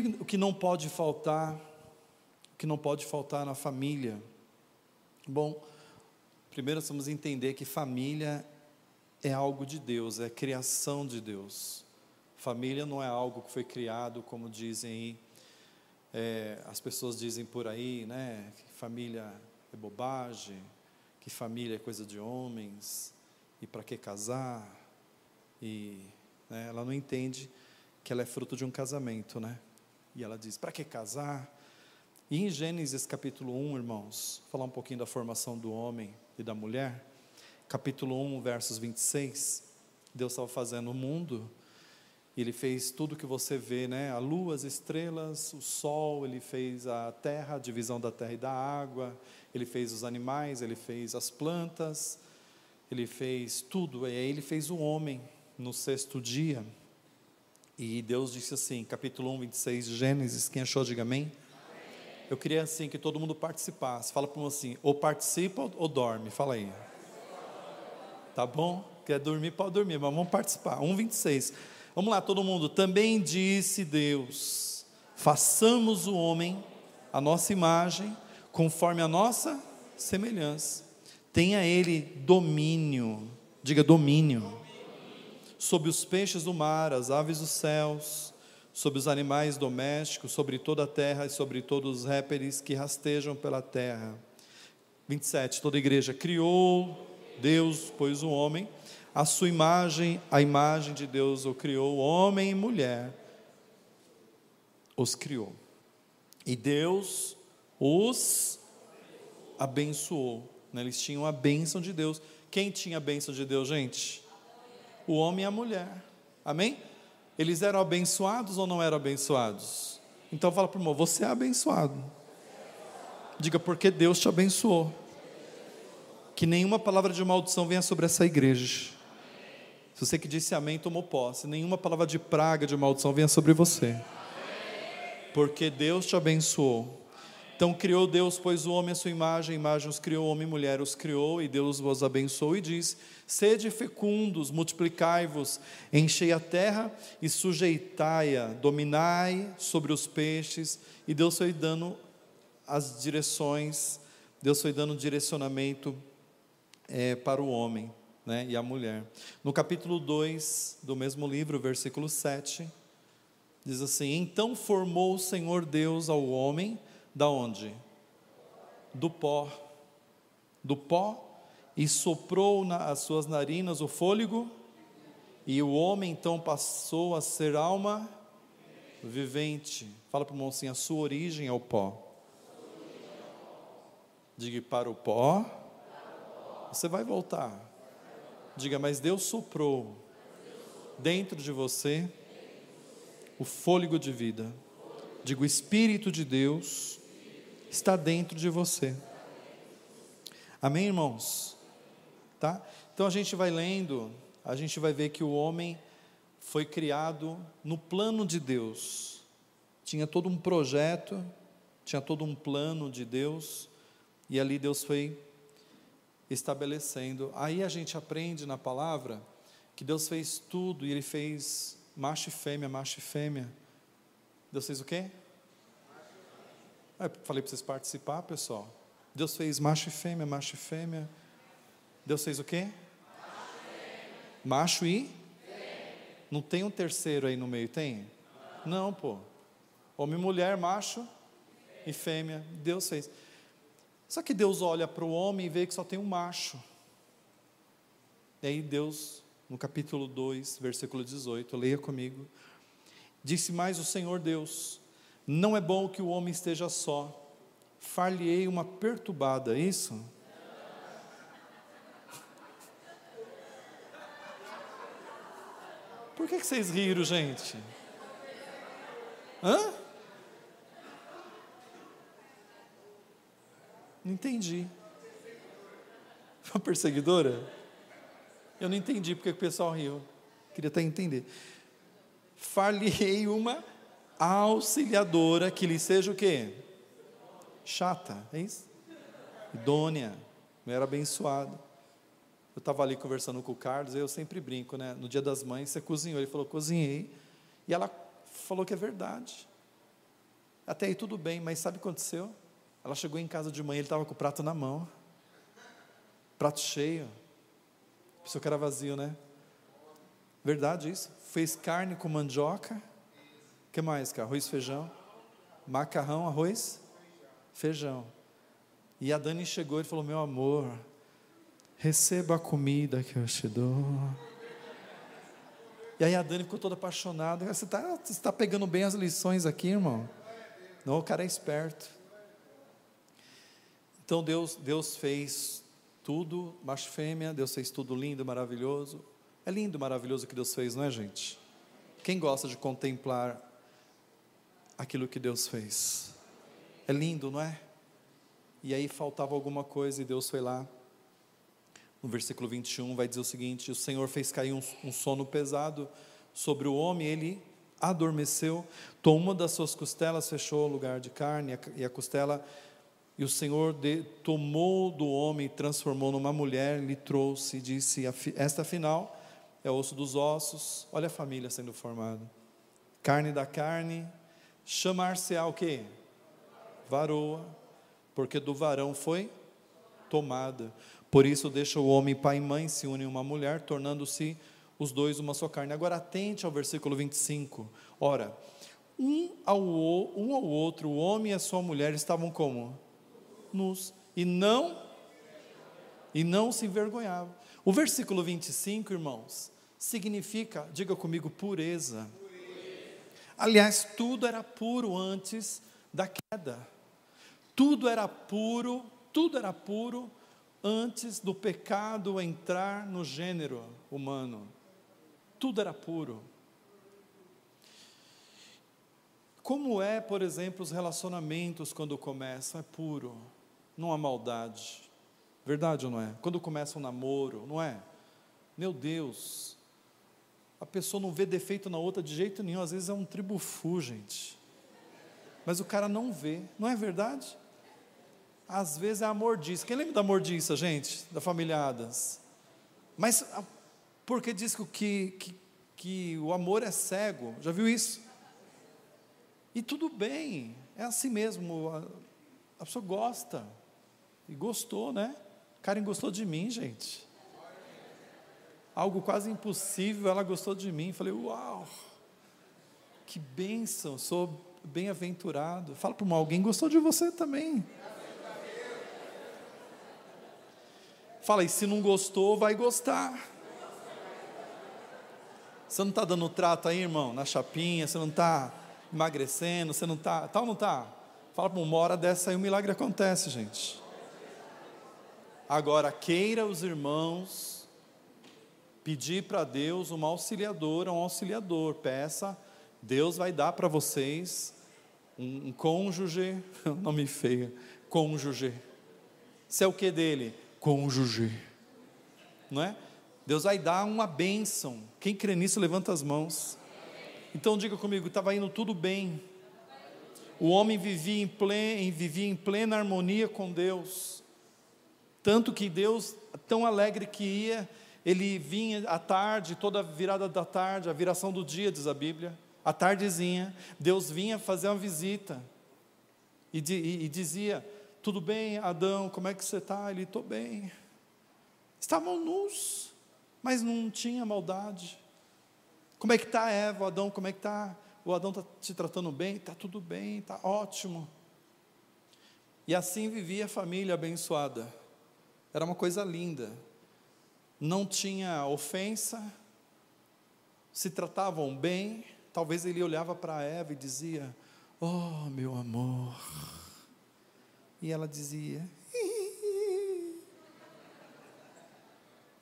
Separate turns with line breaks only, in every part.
que, o que não pode faltar, o que não pode faltar na família? Bom, primeiro nós vamos entender que família é algo de Deus, é criação de Deus. Família não é algo que foi criado, como dizem é, as pessoas dizem por aí, né, que família é bobagem, que família é coisa de homens, e para que casar? E né, ela não entende que ela é fruto de um casamento, né? E ela diz: para que casar? E em Gênesis capítulo 1, irmãos, falar um pouquinho da formação do homem e da mulher, capítulo 1, versos 26, Deus estava fazendo o mundo, ele fez tudo que você vê, né? A lua, as estrelas, o sol, ele fez a terra, a divisão da terra e da água, ele fez os animais, ele fez as plantas, ele fez tudo, e aí ele fez o homem no sexto dia. E Deus disse assim, capítulo 1, 26 de Gênesis, quem achou, diga amém. Eu queria assim que todo mundo participasse. Fala para um assim, ou participa ou dorme. Fala aí. Tá bom? Quer dormir, pode dormir, mas vamos participar. 1,26. Vamos lá, todo mundo. Também disse Deus: façamos o homem a nossa imagem, conforme a nossa semelhança. Tenha ele domínio, diga domínio, sobre os peixes do mar, as aves dos céus, sobre os animais domésticos, sobre toda a terra e sobre todos os répteis que rastejam pela terra. 27. Toda a igreja criou Deus, pois o homem, a sua imagem, a imagem de Deus o criou, homem e mulher os criou. E Deus os abençoou. Né? Eles tinham a bênção de Deus. Quem tinha a bênção de Deus, gente? O homem e a mulher. Amém? Eles eram abençoados ou não eram abençoados? Então fala para o irmão, você é abençoado. Diga, porque Deus te abençoou. Que nenhuma palavra de maldição venha sobre essa igreja. Se você que disse amém, tomou posse. Nenhuma palavra de praga, de maldição venha sobre você. Porque Deus te abençoou. Então criou Deus, pois o homem a sua imagem, a imagem os criou, homem e mulher os criou, e Deus vos abençoou e diz: Sede fecundos, multiplicai-vos, enchei a terra e sujeitai-a, dominai sobre os peixes. E Deus foi dando as direções, Deus foi dando direcionamento é, para o homem né, e a mulher. No capítulo 2 do mesmo livro, versículo 7, diz assim: Então formou o Senhor Deus ao homem da onde? Do pó. Do pó e soprou nas suas narinas o fôlego, e o homem então passou a ser alma vivente. Fala para o assim: a sua origem é o pó. Diga para o pó, você vai voltar. Diga, mas Deus soprou dentro de você o fôlego de vida. Diga, o Espírito de Deus está dentro de você. Amém, irmãos? Tá? Então a gente vai lendo, a gente vai ver que o homem foi criado no plano de Deus. Tinha todo um projeto, tinha todo um plano de Deus, e ali Deus foi estabelecendo. Aí a gente aprende na palavra que Deus fez tudo e ele fez macho e fêmea, macho e fêmea. Deus fez o quê? Falei para vocês participar, pessoal. Deus fez macho e fêmea, macho e fêmea. Deus fez o quê? Macho, e? Fêmea. Não tem um terceiro aí no meio, tem? Não, Não pô. Homem e mulher, macho e fêmea. Deus fez. Só que Deus olha para o homem e vê que só tem um macho. E aí Deus, no capítulo 2, versículo 18, leia comigo. Disse mais o Senhor Deus: não é bom que o homem esteja só. Far-lhe-ei uma perturbada, é isso? Por que, que vocês riram, gente? Hã? Não entendi. Uma perseguidora? Eu não entendi porque o pessoal riu. Queria até entender. Far-lhe-ei uma auxiliadora que lhe seja o quê? Chata, é isso? Idônea, era abençoado. Eu estava ali conversando com o Carlos, eu sempre brinco, né? No dia das mães, você cozinhou? Ele falou, cozinhei. E ela falou que é verdade. Até aí tudo bem, mas sabe o que aconteceu? Ela chegou em casa de manhã, ele estava com o prato na mão. Prato cheio. Pensou que era vazio, né? Verdade isso? Fez carne com mandioca. Que mais, cara? Arroz, feijão. Macarrão, arroz, feijão. E a Dani chegou e falou: Meu amor, receba a comida que eu te dou. E aí a Dani ficou toda apaixonada. Você está tá pegando bem as lições aqui, irmão? Não, o cara é esperto. Então Deus, Deus fez tudo, macho fêmea, Deus fez tudo lindo, maravilhoso. É lindo, maravilhoso o que Deus fez, não é, gente? Quem gosta de contemplar aquilo que Deus fez? É lindo, não é? E aí faltava alguma coisa e Deus foi lá. No versículo 21 vai dizer o seguinte: O Senhor fez cair um, um sono pesado sobre o homem, ele adormeceu, tomou das suas costelas, fechou o lugar de carne, e a costela, e o Senhor de, tomou do homem, transformou numa mulher, lhe trouxe, e disse: Esta afinal é osso dos ossos, olha a família sendo formada, carne da carne, chamar-se-á o quê? Varoa, porque do varão foi tomada. Por isso deixa o homem pai e mãe, se unem uma mulher, tornando-se os dois uma só carne. Agora atente ao versículo 25. Ora, um ao, um ao outro, o homem e a sua mulher estavam como? Nus. E não, e não se envergonhavam. O versículo 25, irmãos, significa, diga comigo, pureza. Aliás, tudo era puro antes da queda. Tudo era puro, tudo era puro antes do pecado entrar no gênero humano tudo era puro. Como é, por exemplo, os relacionamentos quando começam? É puro, não há maldade. Verdade ou não é? Quando começa um namoro, não é? Meu Deus, a pessoa não vê defeito na outra de jeito nenhum, às vezes é um tribufu, gente. Mas o cara não vê, não é verdade? Às vezes é a mordiça. Quem lembra da mordiça, gente? Da família Adams? Mas porque diz que, que, que o amor é cego. Já viu isso? E tudo bem, é assim mesmo. A, a pessoa gosta. E gostou, né? Karen gostou de mim, gente. Algo quase impossível, ela gostou de mim. Falei, uau, que bênção, sou bem-aventurado. Fala para alguém gostou de você também. Fala, e se não gostou, vai gostar. Você não está dando trato aí, irmão, na chapinha, você não está emagrecendo, você não está. Tal ou não está? Fala para uma hora dessa aí, o um milagre acontece, gente. Agora, queira os irmãos pedir para Deus uma auxiliadora, um auxiliador. Peça, Deus vai dar para vocês um, um cônjuge, nome feio, cônjuge. Você é o que dele? Cônjuge. Não é? Deus vai dar uma bênção. Quem crê nisso, levanta as mãos. Então diga comigo, estava indo tudo bem. O homem vivia em, plena, vivia em plena harmonia com Deus. Tanto que Deus, tão alegre que ia, ele vinha à tarde, toda virada da tarde, a viração do dia, diz a Bíblia, à tardezinha, Deus vinha fazer uma visita. E, e, e dizia: Tudo bem, Adão, como é que você está? Ele: Estou bem. Estavam nus mas não tinha maldade. Como é que está Eva, Adão? Como é que está? O Adão está te tratando bem? Está tudo bem, está ótimo. E assim vivia a família abençoada. Era uma coisa linda. Não tinha ofensa, se tratavam bem. Talvez ele olhava para Eva e dizia: Oh, meu amor. E ela dizia: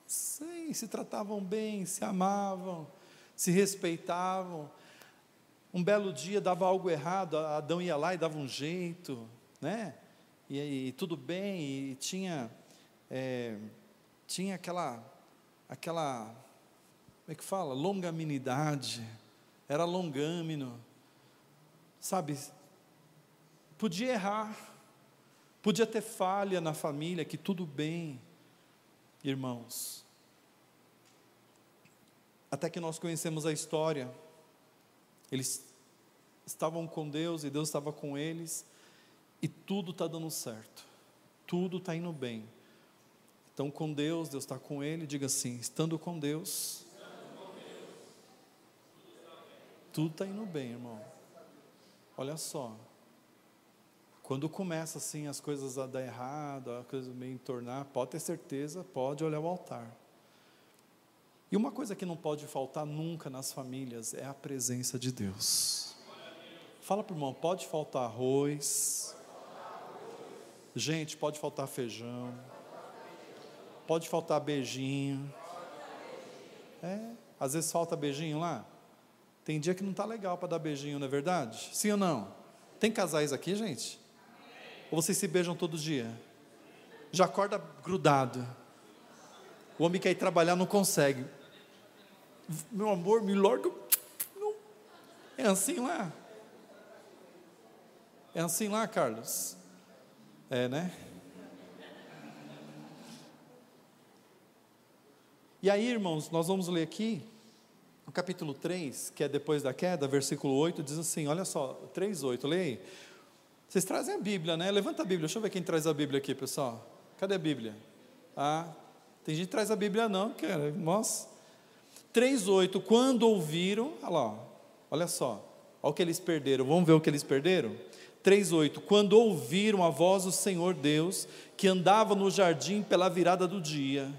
Sim, se tratavam bem, se amavam, se respeitavam. Um belo dia dava algo errado, Adão ia lá e dava um jeito, né? E, e tudo bem, e tinha, é, tinha aquela, aquela, como é que fala? Longanimidade, era longâmino, sabe? Podia errar, podia ter falha na família, que tudo bem, irmãos. Até que nós conhecemos a história. Eles estavam com Deus e Deus estava com eles, e tudo está dando certo, tudo está indo bem. Então, com Deus, Deus está com ele, diga assim: estando com Deus, tudo está indo bem, irmão. Olha só, quando começa assim as coisas a dar errado, a coisa meio entornar, pode ter certeza, pode olhar o altar. E uma coisa que não pode faltar nunca nas famílias é a presença de Deus. Fala para o irmão, pode faltar arroz. Gente, pode faltar feijão. Pode faltar beijinho. É, às vezes falta beijinho lá. Tem dia que não está legal para dar beijinho, não é verdade? Sim ou não? Tem casais aqui, gente? Ou vocês se beijam todo dia? Já acorda grudado. O homem quer ir trabalhar, não consegue. Meu amor, me larga. É assim lá? É assim lá, Carlos? É, né? E aí, irmãos, nós vamos ler aqui, o capítulo 3, que é depois da queda, versículo 8, diz assim: olha só, 3, 8, leia aí. Vocês trazem a Bíblia, né? Levanta a Bíblia, deixa eu ver quem traz a Bíblia aqui, pessoal. Cadê a Bíblia? Ah, tem gente que traz a Bíblia não, cara, nossa. 3,8, quando ouviram, olha lá, olha só, olha o que eles perderam, vamos ver o que eles perderam? 3,8, quando ouviram a voz do Senhor Deus, que andava no jardim pela virada do dia,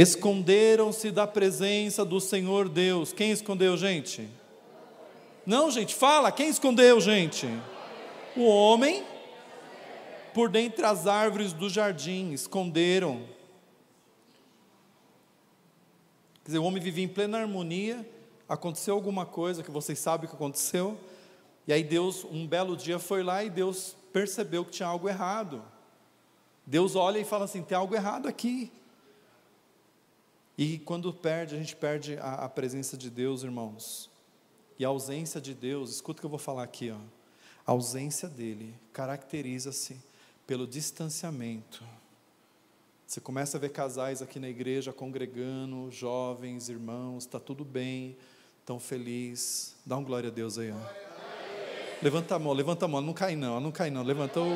esconderam-se da presença do Senhor Deus. Quem escondeu, gente? Não, gente, fala, quem escondeu, gente? O homem, por dentre as árvores do jardim, esconderam Quer dizer, o homem vivia em plena harmonia, aconteceu alguma coisa que vocês sabem que aconteceu, e aí Deus, um belo dia, foi lá e Deus percebeu que tinha algo errado. Deus olha e fala assim: tem algo errado aqui. E quando perde, a gente perde a, a presença de Deus, irmãos. E a ausência de Deus, escuta o que eu vou falar aqui, ó. A ausência dele caracteriza-se pelo distanciamento você começa a ver casais aqui na igreja congregando, jovens, irmãos, está tudo bem, tão feliz. Dá um glória a Deus aí. Ó. Levanta a mão, levanta a mão, não cai não, não cai não. Levanta o.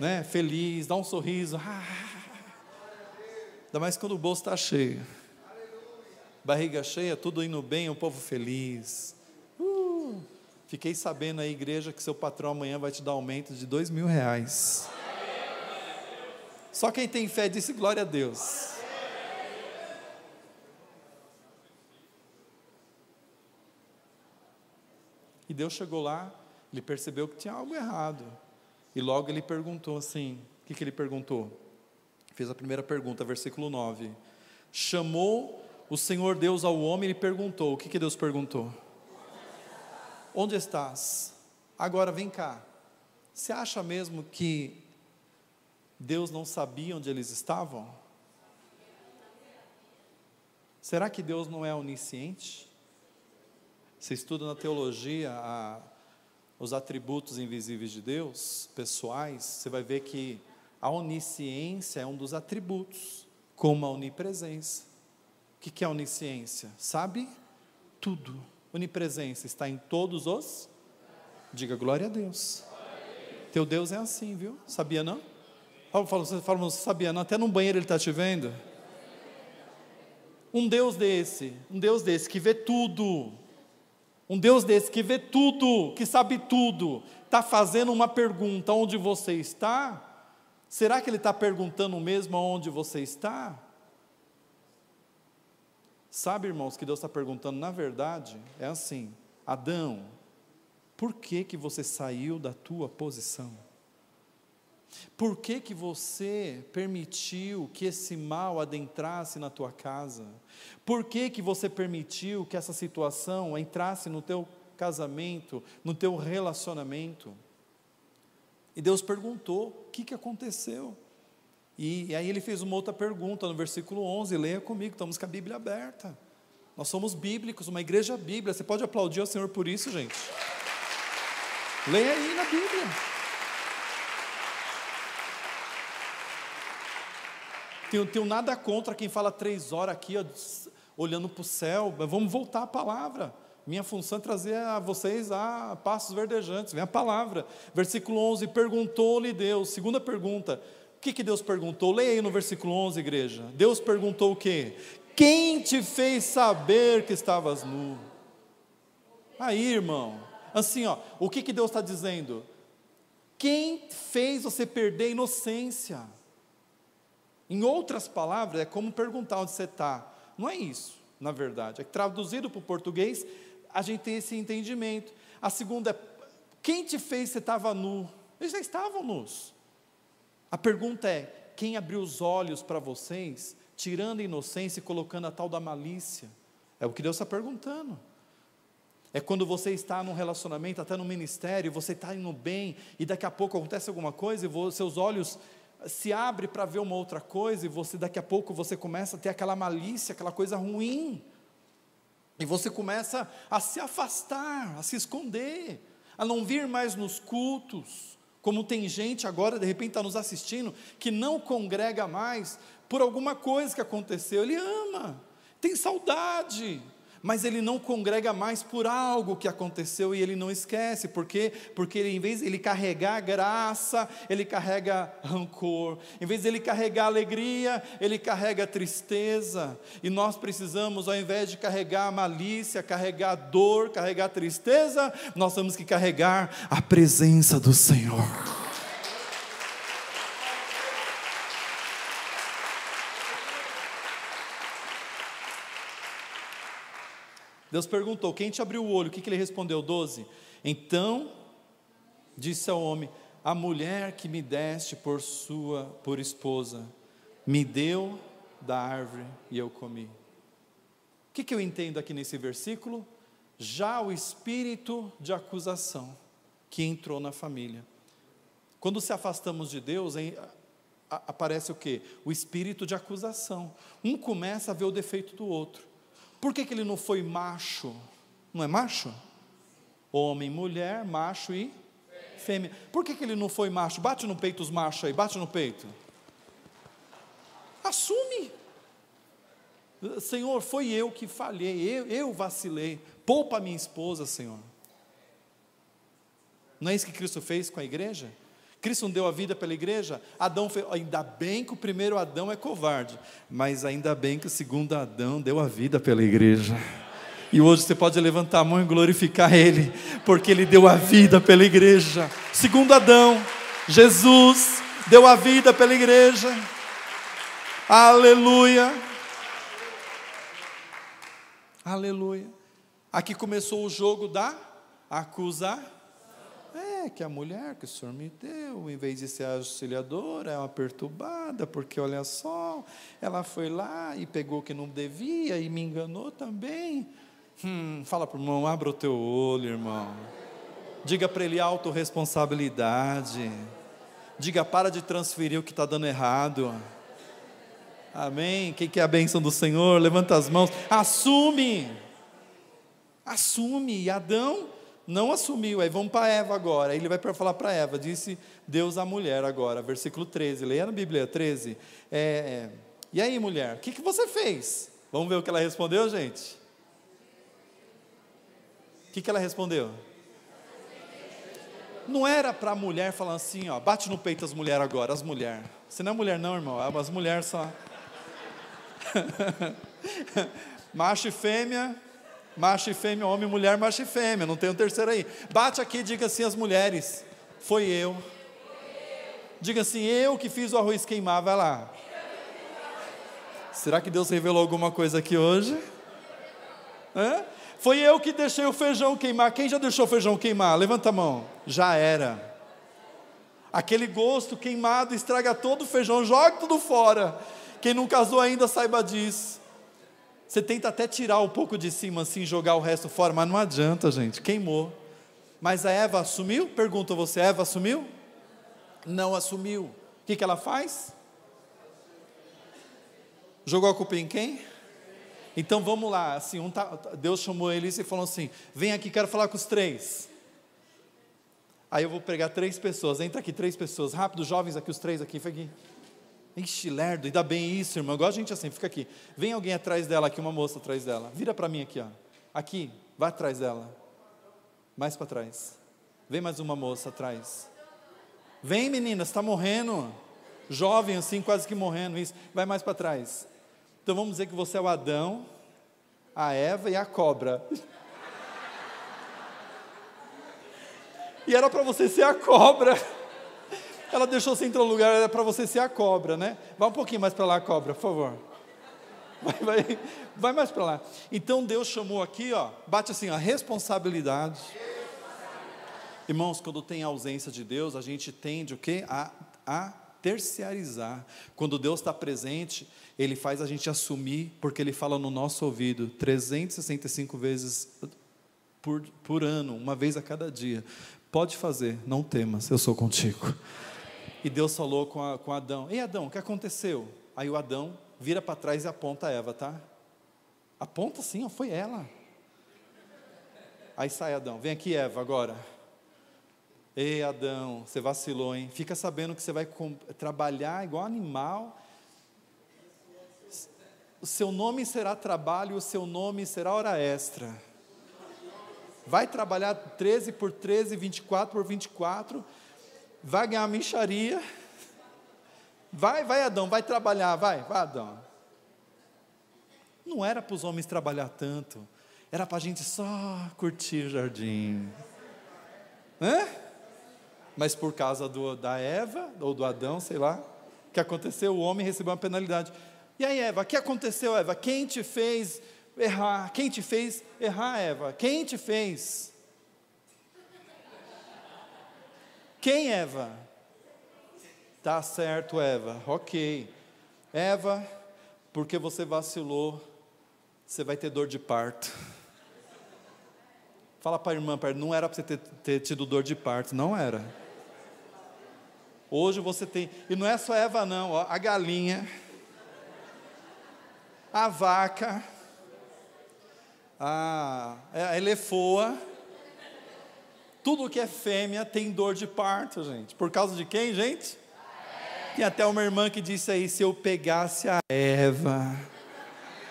Né, feliz, dá um sorriso. Ainda mais quando o bolso está cheio. Barriga cheia, tudo indo bem, o povo feliz. Uh, fiquei sabendo aí, igreja, que seu patrão amanhã vai te dar aumento de dois mil reais. Só quem tem fé disse glória a Deus. E Deus chegou lá, ele percebeu que tinha algo errado. E logo ele perguntou assim: o que, que ele perguntou? Fez a primeira pergunta, versículo 9. Chamou o Senhor Deus ao homem e perguntou: o que, que Deus perguntou? Onde estás? Agora vem cá. Você acha mesmo que Deus não sabia onde eles estavam? Será que Deus não é onisciente? Você estuda na teologia a, os atributos invisíveis de Deus, pessoais, você vai ver que a onisciência é um dos atributos, como a onipresença. O que é onisciência? Sabe tudo. Onipresença está em todos os. Diga glória a Deus. Teu Deus é assim, viu? Sabia não? Fala, fala, você sabia, não, até no banheiro ele está te vendo. Um Deus desse, um Deus desse que vê tudo, um Deus desse que vê tudo, que sabe tudo, está fazendo uma pergunta: onde você está? Será que ele está perguntando mesmo onde você está? Sabe, irmãos, que Deus está perguntando, na verdade, é assim: Adão, por que, que você saiu da tua posição? Por que, que você permitiu que esse mal adentrasse na tua casa? Por que, que você permitiu que essa situação entrasse no teu casamento, no teu relacionamento? E Deus perguntou: o que, que aconteceu? E, e aí ele fez uma outra pergunta no versículo 11, leia comigo, estamos com a Bíblia aberta. Nós somos bíblicos, uma igreja bíblica. Você pode aplaudir ao Senhor por isso, gente? Leia aí na Bíblia. Tenho, tenho nada contra quem fala três horas aqui, ó, olhando para o céu. Vamos voltar à palavra. Minha função é trazer a vocês a passos verdejantes, vem a palavra. Versículo 11: Perguntou-lhe Deus, segunda pergunta, o que, que Deus perguntou? Leia aí no versículo 11, igreja. Deus perguntou o quê? Quem te fez saber que estavas nu? Aí, irmão, assim, ó, o que, que Deus está dizendo? Quem fez você perder a inocência? Em outras palavras, é como perguntar onde você está. Não é isso, na verdade. É que traduzido para o português, a gente tem esse entendimento. A segunda é: quem te fez você estava nu? Eles já estavam nus. A pergunta é: quem abriu os olhos para vocês, tirando a inocência e colocando a tal da malícia? É o que Deus está perguntando. É quando você está num relacionamento, até no ministério, você está indo bem e daqui a pouco acontece alguma coisa e seus olhos se abrem para ver uma outra coisa e você daqui a pouco você começa a ter aquela malícia, aquela coisa ruim. E você começa a se afastar, a se esconder, a não vir mais nos cultos. Como tem gente agora, de repente está nos assistindo, que não congrega mais por alguma coisa que aconteceu. Ele ama, tem saudade, mas ele não congrega mais por algo que aconteceu e ele não esquece, por quê? Porque ele, em vez de ele carregar graça, ele carrega rancor, em vez de ele carregar alegria, ele carrega tristeza, e nós precisamos, ao invés de carregar malícia, carregar dor, carregar tristeza, nós temos que carregar a presença do Senhor. Deus perguntou: Quem te abriu o olho? O que, que ele respondeu? 12. Então disse ao homem: A mulher que me deste por sua por esposa me deu da árvore e eu comi. O que, que eu entendo aqui nesse versículo? Já o espírito de acusação que entrou na família. Quando se afastamos de Deus, aparece o que? O espírito de acusação. Um começa a ver o defeito do outro. Por que, que ele não foi macho? Não é macho? Homem, mulher, macho e fêmea. Por que, que ele não foi macho? Bate no peito os machos aí, bate no peito. Assume. Senhor, foi eu que falhei, eu, eu vacilei. Poupa minha esposa, Senhor. Não é isso que Cristo fez com a igreja? Cristo não deu a vida pela igreja? Adão fez, ainda bem que o primeiro Adão é covarde, mas ainda bem que o segundo Adão deu a vida pela igreja. E hoje você pode levantar a mão e glorificar Ele, porque Ele deu a vida pela igreja. Segundo Adão, Jesus deu a vida pela igreja. Aleluia. Aleluia. Aqui começou o jogo da acusar é que a mulher que o senhor me deu, em vez de ser auxiliadora, é uma perturbada, porque olha só, ela foi lá e pegou o que não devia e me enganou também. Hum, fala para o irmão, abra o teu olho, irmão. Diga para ele autorresponsabilidade. Diga, para de transferir o que está dando errado. Amém? Quem quer a bênção do Senhor? Levanta as mãos. Assume. Assume. E Adão não assumiu. Aí vamos para Eva agora. Aí ele vai para falar para Eva. Disse Deus à mulher agora, versículo 13. Leia na Bíblia 13. É, é, e aí, mulher, o que, que você fez? Vamos ver o que ela respondeu, gente? O que, que ela respondeu? Não era para a mulher falar assim, ó, bate no peito as mulheres agora, as mulheres. Você não é mulher não, irmão, é as mulheres só. Macho e fêmea, Macho e fêmea, homem e mulher, macho e fêmea, não tem um terceiro aí. Bate aqui e diga assim as mulheres: Foi eu. Diga assim: Eu que fiz o arroz queimar, vai lá. Será que Deus revelou alguma coisa aqui hoje? Hã? Foi eu que deixei o feijão queimar. Quem já deixou o feijão queimar? Levanta a mão. Já era. Aquele gosto queimado estraga todo o feijão, joga tudo fora. Quem não casou ainda saiba disso. Você tenta até tirar um pouco de cima assim, jogar o resto fora, mas não adianta, gente, queimou. Mas a Eva assumiu? Pergunto a você, Eva assumiu? Não assumiu. O que, que ela faz? Jogou a culpa em quem? Então vamos lá, assim, um tá, Deus chamou eles e falou assim: vem aqui, quero falar com os três. Aí eu vou pregar três pessoas, entra aqui três pessoas, rápido, jovens aqui, os três aqui, fica aqui. Ixi, lerdo, ainda bem isso, irmão. Igual a gente assim, fica aqui. Vem alguém atrás dela aqui, uma moça atrás dela. Vira para mim aqui, ó. Aqui, Vai atrás dela. Mais para trás. Vem mais uma moça atrás. Vem, menina, está morrendo. Jovem assim, quase que morrendo. Isso. Vai mais para trás. Então vamos dizer que você é o Adão, a Eva e a cobra. E era para você ser a cobra. Ela deixou você entrar no lugar, era para você ser a cobra, né? Vai um pouquinho mais para lá, cobra, por favor. Vai, vai, vai mais para lá. Então Deus chamou aqui, ó, bate assim, a responsabilidade. Irmãos, quando tem ausência de Deus, a gente tende o quê? A, a terciarizar. Quando Deus está presente, Ele faz a gente assumir, porque Ele fala no nosso ouvido 365 vezes por, por ano, uma vez a cada dia. Pode fazer, não temas, eu sou contigo. E Deus falou com, a, com Adão: Ei Adão, o que aconteceu? Aí o Adão vira para trás e aponta a Eva, tá? Aponta sim, ó, foi ela. Aí sai Adão, vem aqui Eva agora. Ei Adão, você vacilou, hein? Fica sabendo que você vai trabalhar igual animal. O seu nome será trabalho, o seu nome será hora extra. Vai trabalhar 13 por 13, 24 por 24 vai ganhar uma micharia. Vai, vai, Adão, vai trabalhar, vai, vai, Adão. Não era para os homens trabalhar tanto, era para a gente só curtir o jardim. Hã? Mas por causa do, da Eva, ou do Adão, sei lá, que aconteceu? O homem recebeu uma penalidade. E aí, Eva, o que aconteceu, Eva? Quem te fez errar? Quem te fez errar, Eva? Quem te fez? Quem, Eva? Tá certo, Eva. Ok. Eva, porque você vacilou, você vai ter dor de parto. Fala para a irmã, não era para você ter, ter, tido dor de parto, não era. Hoje você tem, e não é só Eva, não, ó, a galinha, a vaca, a, a elefoa, tudo que é fêmea tem dor de parto, gente. Por causa de quem, gente? Tem até uma irmã que disse aí: se eu pegasse a Eva.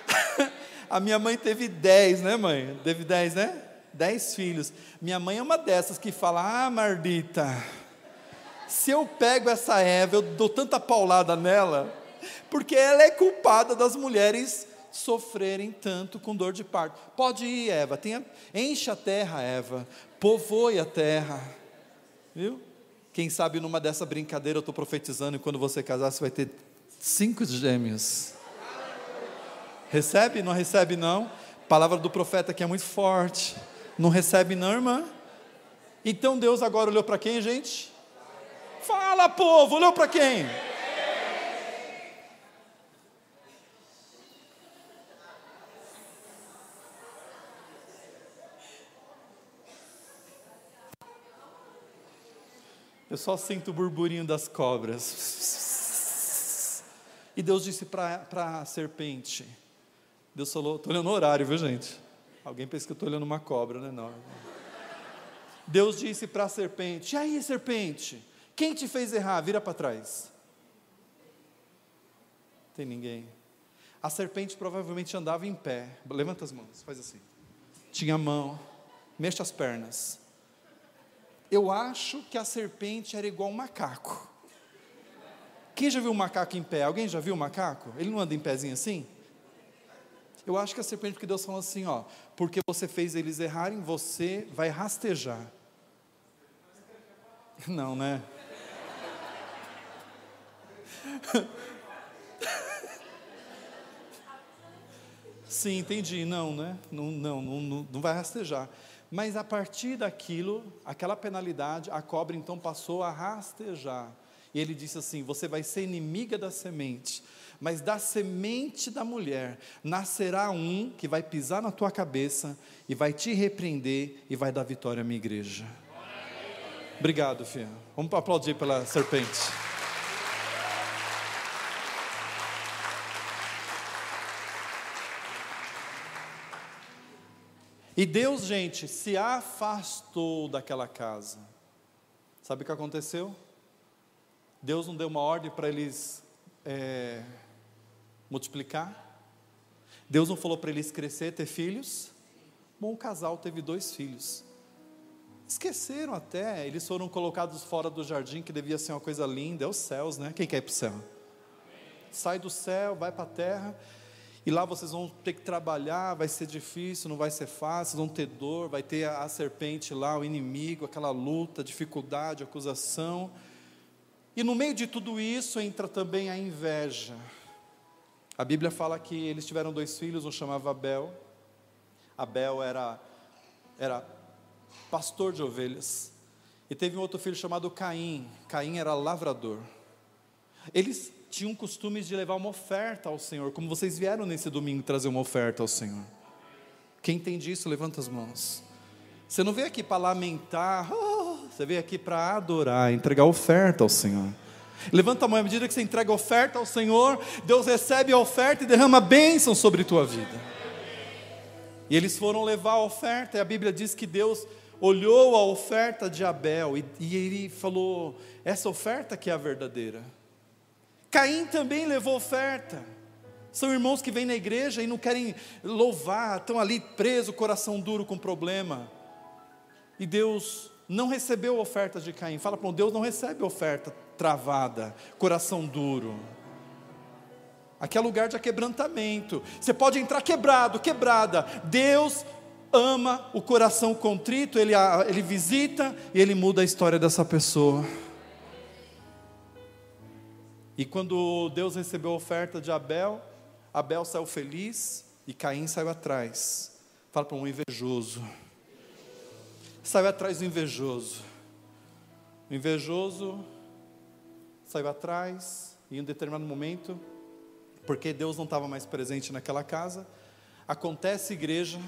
a minha mãe teve dez, né, mãe? Teve dez, né? Dez filhos. Minha mãe é uma dessas que fala: ah, Mardita, se eu pego essa Eva, eu dou tanta paulada nela, porque ela é culpada das mulheres sofrerem tanto com dor de parto. Pode ir, Eva, tenha, enche a terra, Eva, povoe a terra. Viu? Quem sabe numa dessa brincadeira eu estou profetizando e quando você casar você vai ter cinco gêmeos. Recebe? Não recebe não? Palavra do profeta que é muito forte. Não recebe não, irmã? Então Deus agora olhou para quem, gente? Fala, povo, olhou para quem? Eu só sinto o burburinho das cobras. E Deus disse para a serpente: Deus falou, estou olhando o horário, viu gente? Alguém pensa que eu estou olhando uma cobra, né? Não. Deus disse para a serpente: E aí, serpente? Quem te fez errar? Vira para trás. Tem ninguém. A serpente provavelmente andava em pé. Levanta as mãos, faz assim. Tinha mão, mexe as pernas. Eu acho que a serpente era igual um macaco. Quem já viu um macaco em pé? Alguém já viu um macaco? Ele não anda em pezinho assim? Eu acho que a serpente, porque Deus falou assim, ó, porque você fez eles errarem, você vai rastejar. Não, né? Sim, entendi. Não, né? Não, não, não, não vai rastejar. Mas a partir daquilo, aquela penalidade, a cobra então passou a rastejar. E ele disse assim: Você vai ser inimiga da semente, mas da semente da mulher nascerá um que vai pisar na tua cabeça e vai te repreender e vai dar vitória à minha igreja. Obrigado, filha. Vamos aplaudir pela serpente. E Deus, gente, se afastou daquela casa. Sabe o que aconteceu? Deus não deu uma ordem para eles é, multiplicar? Deus não falou para eles crescer, ter filhos? Bom, o casal teve dois filhos. Esqueceram até, eles foram colocados fora do jardim, que devia ser uma coisa linda, é os céus, né? Quem quer ir para o céu? Sai do céu, vai para a terra, e lá vocês vão ter que trabalhar, vai ser difícil, não vai ser fácil, vão ter dor, vai ter a, a serpente lá, o inimigo, aquela luta, dificuldade, acusação. E no meio de tudo isso entra também a inveja. A Bíblia fala que eles tiveram dois filhos, um chamava Abel. Abel era, era pastor de ovelhas. E teve um outro filho chamado Caim. Caim era lavrador. Eles tinham costumes de levar uma oferta ao Senhor, como vocês vieram nesse domingo trazer uma oferta ao Senhor. Quem entende isso, levanta as mãos. Você não veio aqui para lamentar, oh, você veio aqui para adorar, entregar oferta ao Senhor. Levanta a mão, à medida que você entrega oferta ao Senhor, Deus recebe a oferta e derrama bênção sobre tua vida. E eles foram levar a oferta, e a Bíblia diz que Deus olhou a oferta de Abel e, e ele falou: essa oferta que é a verdadeira. Caim também levou oferta. São irmãos que vêm na igreja e não querem louvar, estão ali presos, coração duro com problema. E Deus não recebeu a oferta de Caim. Fala para Deus não recebe oferta travada, coração duro. Aqui é lugar de quebrantamento. Você pode entrar quebrado, quebrada. Deus ama o coração contrito, ele, ele visita e ele muda a história dessa pessoa. E quando Deus recebeu a oferta de Abel, Abel saiu feliz e Caim saiu atrás. Fala para um invejoso. Saiu atrás do invejoso. O invejoso saiu atrás e em um determinado momento, porque Deus não estava mais presente naquela casa, acontece igreja,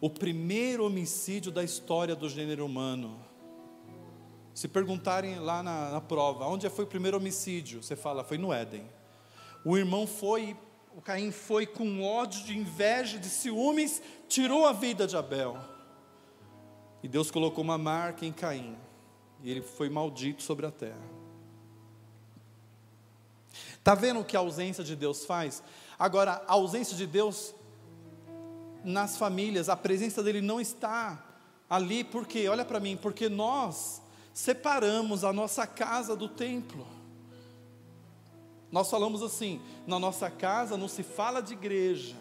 o primeiro homicídio da história do gênero humano. Se perguntarem lá na, na prova, onde foi o primeiro homicídio? Você fala, foi no Éden. O irmão foi, o Caim foi com ódio, de inveja, de ciúmes, tirou a vida de Abel. E Deus colocou uma marca em Caim. E ele foi maldito sobre a terra. Está vendo o que a ausência de Deus faz? Agora, a ausência de Deus nas famílias, a presença dele não está ali, porque, olha para mim, porque nós separamos a nossa casa do templo. Nós falamos assim: na nossa casa não se fala de igreja.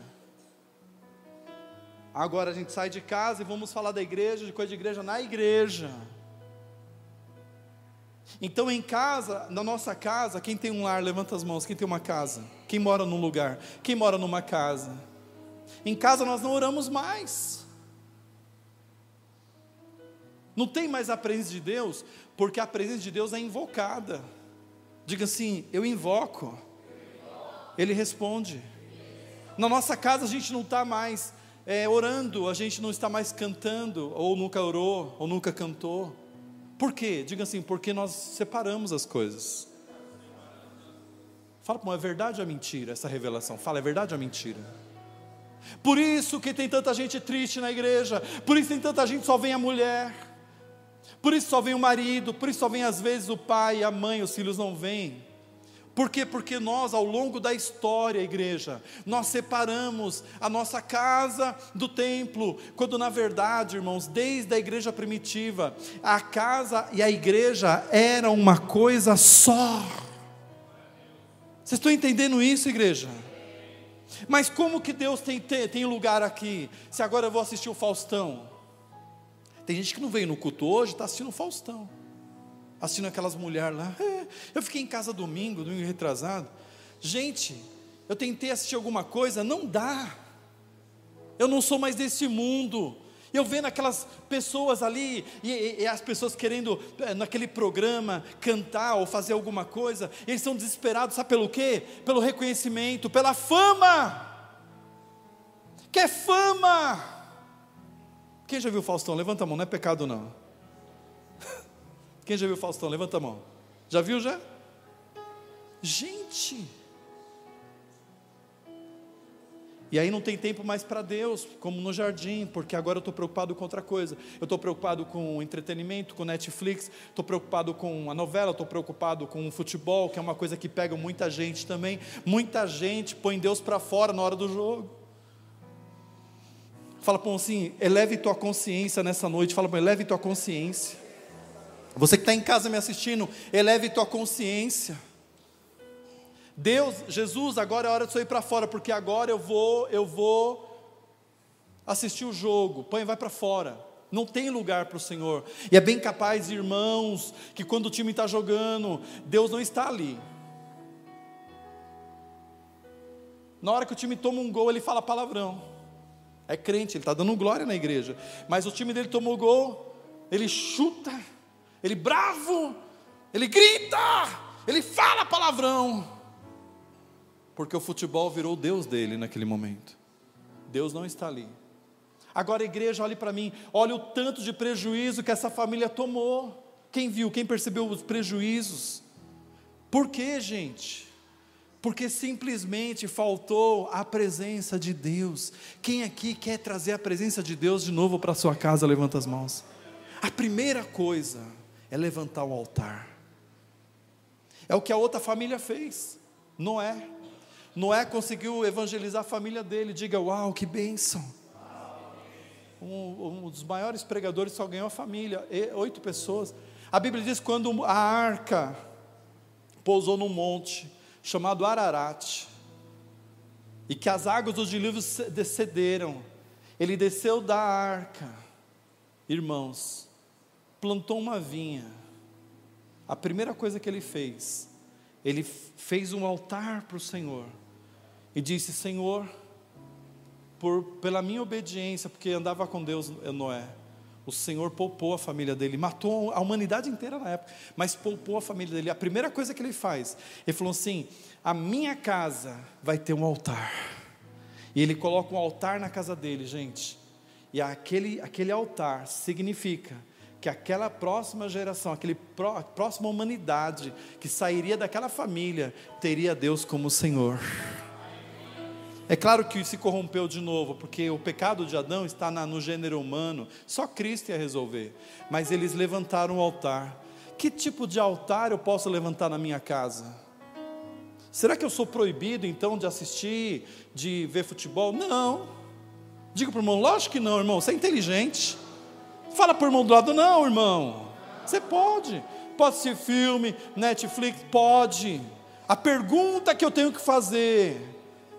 Agora a gente sai de casa e vamos falar da igreja, de coisa de igreja na igreja. Então em casa, na nossa casa, quem tem um lar, levanta as mãos. Quem tem uma casa? Quem mora num lugar? Quem mora numa casa? Em casa nós não oramos mais. Não tem mais a presença de Deus, porque a presença de Deus é invocada. Diga assim: eu invoco. Ele responde. Na nossa casa a gente não está mais é, orando, a gente não está mais cantando, ou nunca orou, ou nunca cantou. Por quê? Diga assim, porque nós separamos as coisas. Fala, é verdade ou é mentira essa revelação? Fala, é verdade ou é mentira? Por isso que tem tanta gente triste na igreja, por isso tem tanta gente só vem a mulher, por isso só vem o marido, por isso só vem às vezes o pai, a mãe, os filhos não vêm. Por quê? Porque nós, ao longo da história, igreja, nós separamos a nossa casa do templo, quando na verdade, irmãos, desde a igreja primitiva, a casa e a igreja eram uma coisa só. Vocês estão entendendo isso, igreja? Mas como que Deus tem, tem lugar aqui? Se agora eu vou assistir o Faustão. Tem gente que não veio no culto hoje, está assistindo Faustão assistindo aquelas mulheres lá. É, eu fiquei em casa domingo, domingo retrasado. Gente, eu tentei assistir alguma coisa, não dá. Eu não sou mais desse mundo. Eu vendo aquelas pessoas ali, e, e, as pessoas querendo, é, naquele programa, cantar ou fazer alguma coisa, eles são desesperados, sabe pelo quê? Pelo reconhecimento, pela fama. Quer fama? Quem já viu Faustão? Levanta a mão, não é pecado não. Quem já viu Faustão? Levanta a mão. Já viu já? Gente. E aí não tem tempo mais para Deus, como no jardim, porque agora eu estou preocupado com outra coisa. Eu estou preocupado com entretenimento, com Netflix, estou preocupado com a novela, estou preocupado com o futebol, que é uma coisa que pega muita gente também. Muita gente põe Deus para fora na hora do jogo. Fala para assim, eleve tua consciência nessa noite. Fala para eleve tua consciência. Você que está em casa me assistindo, eleve tua consciência. Deus, Jesus, agora é hora de eu ir para fora, porque agora eu vou, eu vou assistir o jogo. Põe, vai para fora. Não tem lugar para o Senhor. E é bem capaz, irmãos, que quando o time está jogando, Deus não está ali. Na hora que o time toma um gol, ele fala palavrão. É crente, ele está dando glória na igreja. Mas o time dele tomou gol, ele chuta, ele bravo, ele grita, ele fala palavrão porque o futebol virou Deus dele naquele momento. Deus não está ali. Agora, igreja, olhe para mim, olha o tanto de prejuízo que essa família tomou. Quem viu, quem percebeu os prejuízos? Por quê, gente? Porque simplesmente faltou a presença de Deus. Quem aqui quer trazer a presença de Deus de novo para sua casa? Levanta as mãos. A primeira coisa é levantar o altar. É o que a outra família fez. Noé. Noé conseguiu evangelizar a família dele. Diga, uau, que bênção. Um, um dos maiores pregadores só ganhou a família, oito pessoas. A Bíblia diz quando a arca pousou num monte chamado Ararat, e que as águas dos dilúvios desceram, ele desceu da arca, irmãos, plantou uma vinha. A primeira coisa que ele fez, ele fez um altar para o Senhor e disse: Senhor, por, pela minha obediência, porque andava com Deus Noé, o Senhor poupou a família dele, matou a humanidade inteira na época, mas poupou a família dele. A primeira coisa que ele faz, ele falou assim: A minha casa vai ter um altar. E ele coloca um altar na casa dele, gente. E aquele, aquele altar significa que aquela próxima geração, aquele pró, próxima humanidade que sairia daquela família, teria Deus como Senhor. É claro que se corrompeu de novo, porque o pecado de Adão está na, no gênero humano, só Cristo ia resolver. Mas eles levantaram um altar. Que tipo de altar eu posso levantar na minha casa? Será que eu sou proibido então de assistir, de ver futebol? Não. Diga para o irmão, lógico que não, irmão, você é inteligente. Fala para o irmão do lado, não, irmão. Você pode. Pode ser filme, Netflix, pode. A pergunta que eu tenho que fazer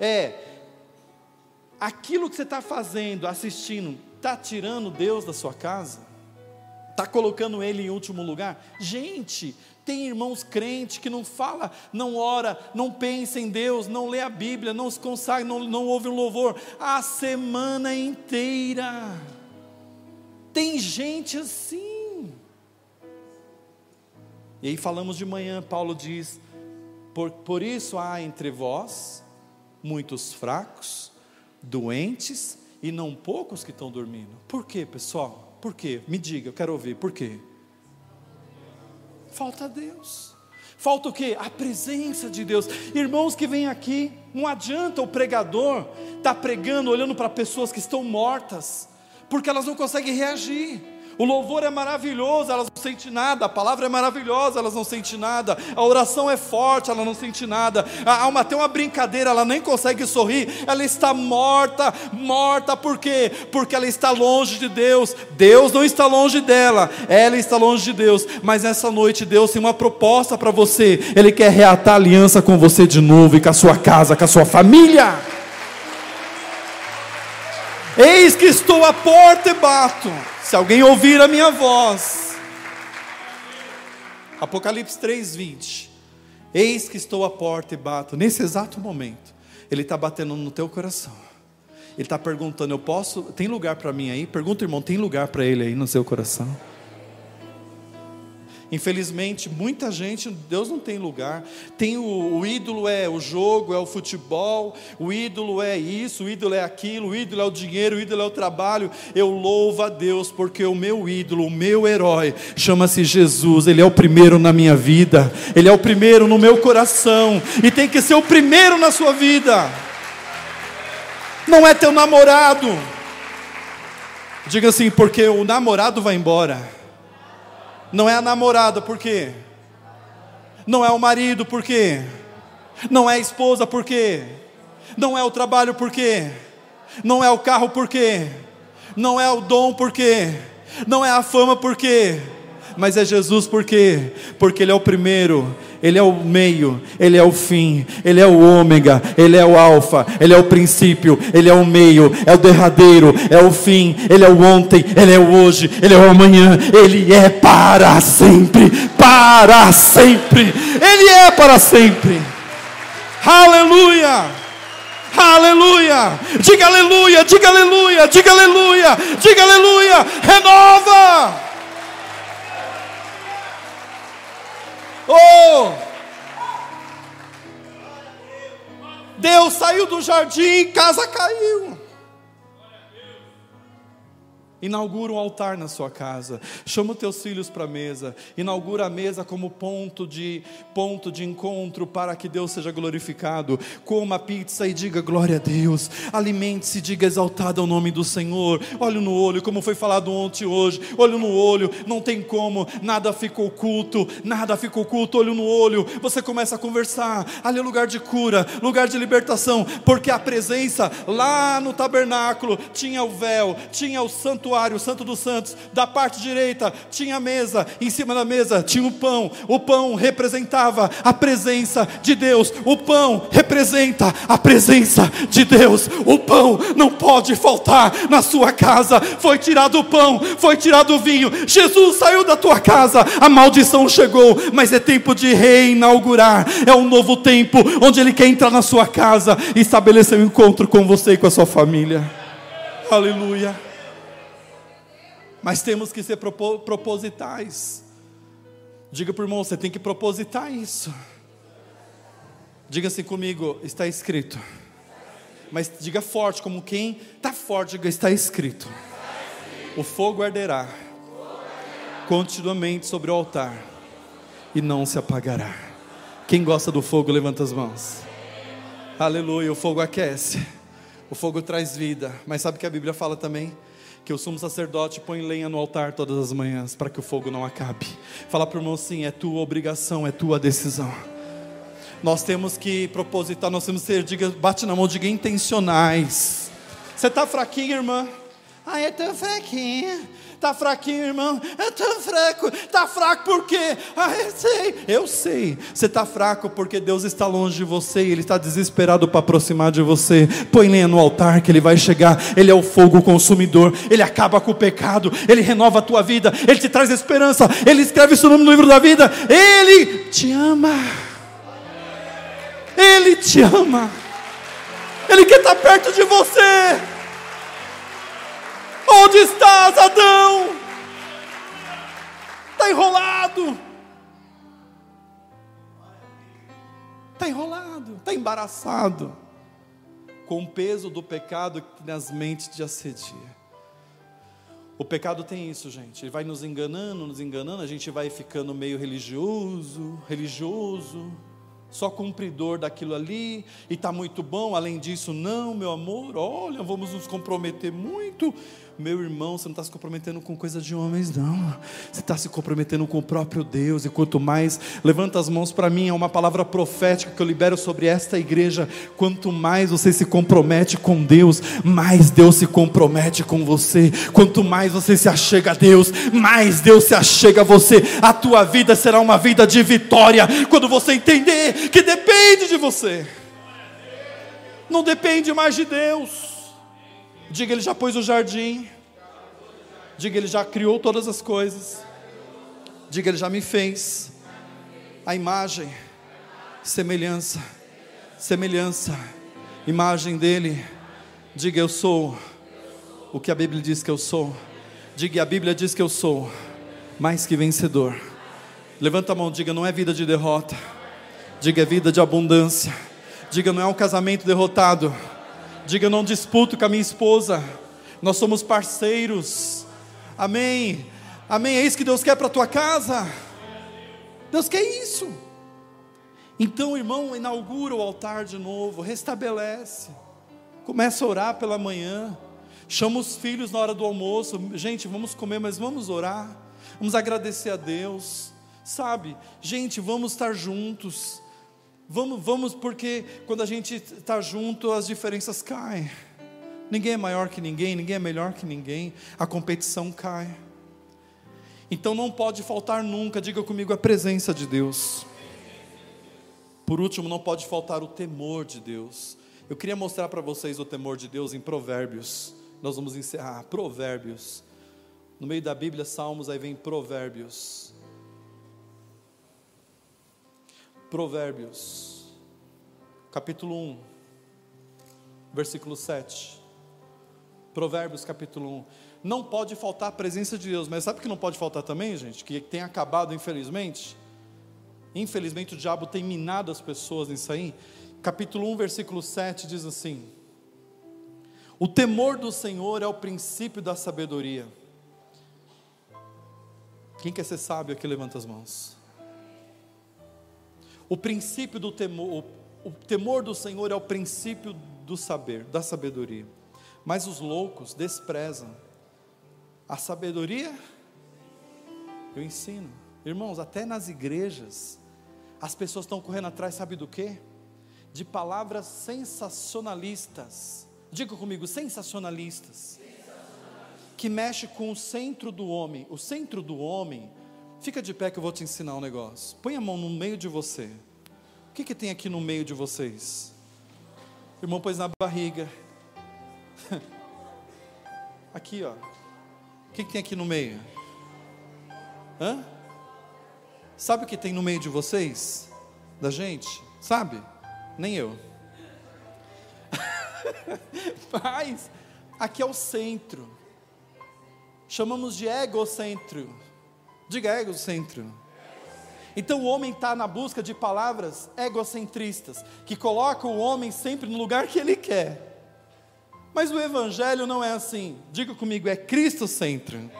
é: aquilo que você está fazendo, assistindo, está tirando Deus da sua casa? Está colocando Ele em último lugar? Gente, tem irmãos crentes que não fala, não ora, não pensa em Deus, não lê a Bíblia, não se consagra, não, não ouve um louvor a semana inteira. Tem gente assim. E aí falamos de manhã, Paulo diz: por, por isso há entre vós muitos fracos, doentes e não poucos que estão dormindo. Por quê, pessoal? Por quê? Me diga, eu quero ouvir. Por quê? Falta Deus. Falta o quê? A presença de Deus. Irmãos que vêm aqui, não adianta o pregador estar tá pregando, olhando para pessoas que estão mortas, porque elas não conseguem reagir. O louvor é maravilhoso, elas não sentem nada. A palavra é maravilhosa, elas não sentem nada. A oração é forte, ela não sente nada. A alma tem uma brincadeira, ela nem consegue sorrir. Ela está morta, morta por quê? Porque ela está longe de Deus. Deus não está longe dela, ela está longe de Deus. Mas essa noite Deus tem uma proposta para você. Ele quer reatar aliança com você de novo e com a sua casa, com a sua família. Eis que estou à porta e bato. Se alguém ouvir a minha voz. Apocalipse 3:20. Eis que estou à porta e bato. Nesse exato momento, ele está batendo no teu coração. Ele está perguntando: Eu posso? Tem lugar para mim aí? Pergunta, irmão, tem lugar para ele aí no seu coração? Infelizmente, muita gente, Deus não tem lugar. Tem o, o, ídolo é o jogo, é o futebol, o ídolo é isso, o ídolo é aquilo, o ídolo é o dinheiro, o ídolo é o trabalho. Eu louvo a Deus porque o meu ídolo, o meu herói, chama-se Jesus. Ele é o primeiro na minha vida, ele é o primeiro no meu coração e tem que ser o primeiro na sua vida. Não é teu namorado. Diga assim, porque o namorado vai embora não é a namorada, por quê? Não é o marido, por quê? Não é a esposa, por quê? Não é o trabalho, por quê? Não é o carro, por quê? Não é o dom por quê? Não é a fama por quê? Mas é Jesus por quê? Porque Ele é o primeiro, Ele é o meio, Ele é o fim, Ele é o ômega, Ele é o alfa, Ele é o princípio, Ele é o meio, é o derradeiro, é o fim, Ele é o ontem, Ele é o hoje, Ele é o amanhã, Ele é para sempre, para sempre, Ele é para sempre. Aleluia! Aleluia! Diga aleluia, diga aleluia, diga aleluia, diga aleluia, renova! Oh! Deus saiu do jardim, casa caiu. Inaugura um altar na sua casa. Chama os teus filhos para a mesa. Inaugura a mesa como ponto de ponto de encontro para que Deus seja glorificado. Coma pizza e diga glória a Deus. Alimente-se e diga exaltado ao nome do Senhor. Olho no olho, como foi falado ontem e hoje. Olho no olho, não tem como, nada fica oculto, nada fica oculto. Olho no olho, você começa a conversar. Ali é lugar de cura, lugar de libertação, porque a presença lá no tabernáculo tinha o véu, tinha o santo santuário, o Santo dos Santos, da parte direita tinha a mesa, em cima da mesa tinha o pão. O pão representava a presença de Deus. O pão representa a presença de Deus. O pão não pode faltar na sua casa. Foi tirado o pão, foi tirado o vinho. Jesus saiu da tua casa, a maldição chegou, mas é tempo de reinaugurar. É um novo tempo onde ele quer entrar na sua casa e estabelecer um encontro com você e com a sua família. Aleluia mas temos que ser propositais. Diga para o irmão, você tem que propositar isso. Diga assim comigo, está escrito. Mas diga forte, como quem está forte, diga, está escrito. O fogo arderá continuamente sobre o altar e não se apagará. Quem gosta do fogo, levanta as mãos. Aleluia, o fogo aquece, o fogo traz vida. Mas sabe o que a Bíblia fala também? Que o sumo sacerdote põe lenha no altar todas as manhãs para que o fogo não acabe. Fala para o irmão assim: é tua obrigação, é tua decisão. Nós temos que propositar, nós temos que ser, diga, bate na mão, diga intencionais. Você está fraquinho, irmã? Ah, eu estou fraquinha. Está fraquinho, irmão? Eu estou fraco. Está fraco por quê? Ah, eu sei. Eu sei. Você está fraco porque Deus está longe de você e Ele está desesperado para aproximar de você. Põe lenha no altar que Ele vai chegar. Ele é o fogo consumidor. Ele acaba com o pecado. Ele renova a tua vida. Ele te traz esperança. Ele escreve seu nome no livro da vida. Ele te ama. Ele te ama. Ele quer estar perto de você. Onde estás, Adão? Está enrolado. Está enrolado, está embaraçado com o peso do pecado que nas mentes te assedia. O pecado tem isso, gente. Ele vai nos enganando, nos enganando, a gente vai ficando meio religioso, religioso, só cumpridor daquilo ali, e está muito bom, além disso, não, meu amor, olha, vamos nos comprometer muito. Meu irmão, você não está se comprometendo com coisa de homens, não. Você está se comprometendo com o próprio Deus. E quanto mais, levanta as mãos para mim, é uma palavra profética que eu libero sobre esta igreja. Quanto mais você se compromete com Deus, mais Deus se compromete com você. Quanto mais você se achega a Deus, mais Deus se achega a você. A tua vida será uma vida de vitória quando você entender que depende de você. Não depende mais de Deus. Diga, Ele já pôs o jardim. Diga, Ele já criou todas as coisas. Diga, Ele já me fez a imagem, semelhança, semelhança, imagem dEle. Diga, eu sou o que a Bíblia diz que eu sou. Diga, a Bíblia diz que eu sou mais que vencedor. Levanta a mão, diga, não é vida de derrota. Diga, é vida de abundância. Diga, não é um casamento derrotado Diga, eu não disputo com a minha esposa. Nós somos parceiros. Amém. Amém. É isso que Deus quer para a tua casa. Deus quer isso. Então, irmão, inaugura o altar de novo, restabelece. Começa a orar pela manhã. Chama os filhos na hora do almoço. Gente, vamos comer, mas vamos orar. Vamos agradecer a Deus. Sabe? Gente, vamos estar juntos. Vamos, vamos, porque quando a gente está junto, as diferenças caem. Ninguém é maior que ninguém, ninguém é melhor que ninguém. A competição cai. Então não pode faltar nunca, diga comigo, a presença de Deus. Por último, não pode faltar o temor de Deus. Eu queria mostrar para vocês o temor de Deus em Provérbios. Nós vamos encerrar. Provérbios. No meio da Bíblia, Salmos, aí vem Provérbios. Provérbios, capítulo 1, versículo 7. Provérbios, capítulo 1. Não pode faltar a presença de Deus, mas sabe o que não pode faltar também, gente? Que tem acabado, infelizmente. Infelizmente, o diabo tem minado as pessoas nisso aí. Capítulo 1, versículo 7 diz assim: O temor do Senhor é o princípio da sabedoria. Quem quer ser sábio aqui, levanta as mãos. O princípio do temor, o, o temor do Senhor é o princípio do saber, da sabedoria. Mas os loucos desprezam a sabedoria. Eu ensino, irmãos, até nas igrejas, as pessoas estão correndo atrás, sabe do que? De palavras sensacionalistas. Diga comigo, sensacionalistas. Que mexe com o centro do homem. O centro do homem Fica de pé que eu vou te ensinar um negócio. Põe a mão no meio de você. O que, que tem aqui no meio de vocês? O irmão pôs na barriga. Aqui, ó. O que, que tem aqui no meio? Hã? Sabe o que tem no meio de vocês? Da gente? Sabe? Nem eu. Mas, aqui é o centro. Chamamos de egocentro Diga egocentro. Então o homem está na busca de palavras egocentristas, que colocam o homem sempre no lugar que ele quer. Mas o Evangelho não é assim. Diga comigo, é Cristo-centro.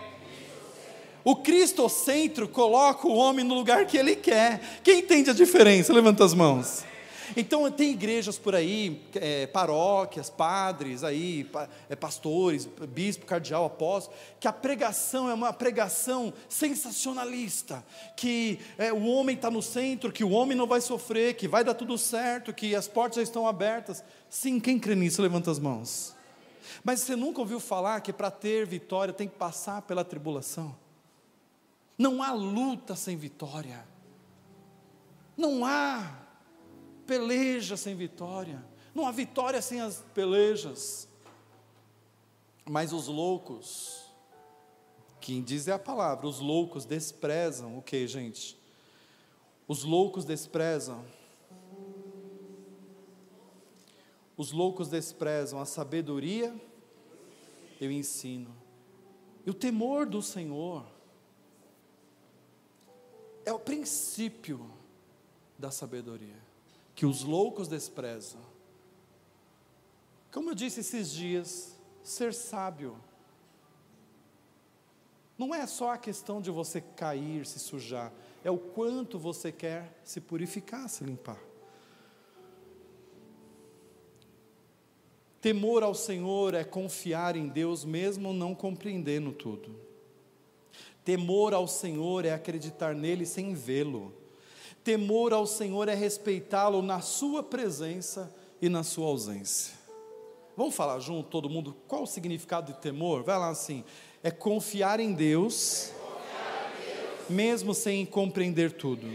O Cristo-centro coloca o homem no lugar que ele quer. Quem entende a diferença? Levanta as mãos. Então tem igrejas por aí, é, paróquias, padres aí, é, pastores, bispo, cardeal, apóstolo, que a pregação é uma pregação sensacionalista, que é, o homem está no centro, que o homem não vai sofrer, que vai dar tudo certo, que as portas já estão abertas. Sim, quem crê nisso, levanta as mãos. Mas você nunca ouviu falar que para ter vitória tem que passar pela tribulação? Não há luta sem vitória. Não há peleja sem vitória, não há vitória sem as pelejas. Mas os loucos, quem diz é a palavra, os loucos desprezam o que, gente? Os loucos desprezam. Os loucos desprezam a sabedoria eu ensino. E o temor do Senhor é o princípio da sabedoria que os loucos desprezam. Como eu disse esses dias, ser sábio não é só a questão de você cair, se sujar, é o quanto você quer se purificar, se limpar. Temor ao Senhor é confiar em Deus mesmo não compreendendo tudo. Temor ao Senhor é acreditar nele sem vê-lo. Temor ao Senhor é respeitá-lo na sua presença e na sua ausência. Vamos falar junto, todo mundo, qual o significado de temor? Vai lá assim: é confiar em Deus, mesmo sem compreender tudo.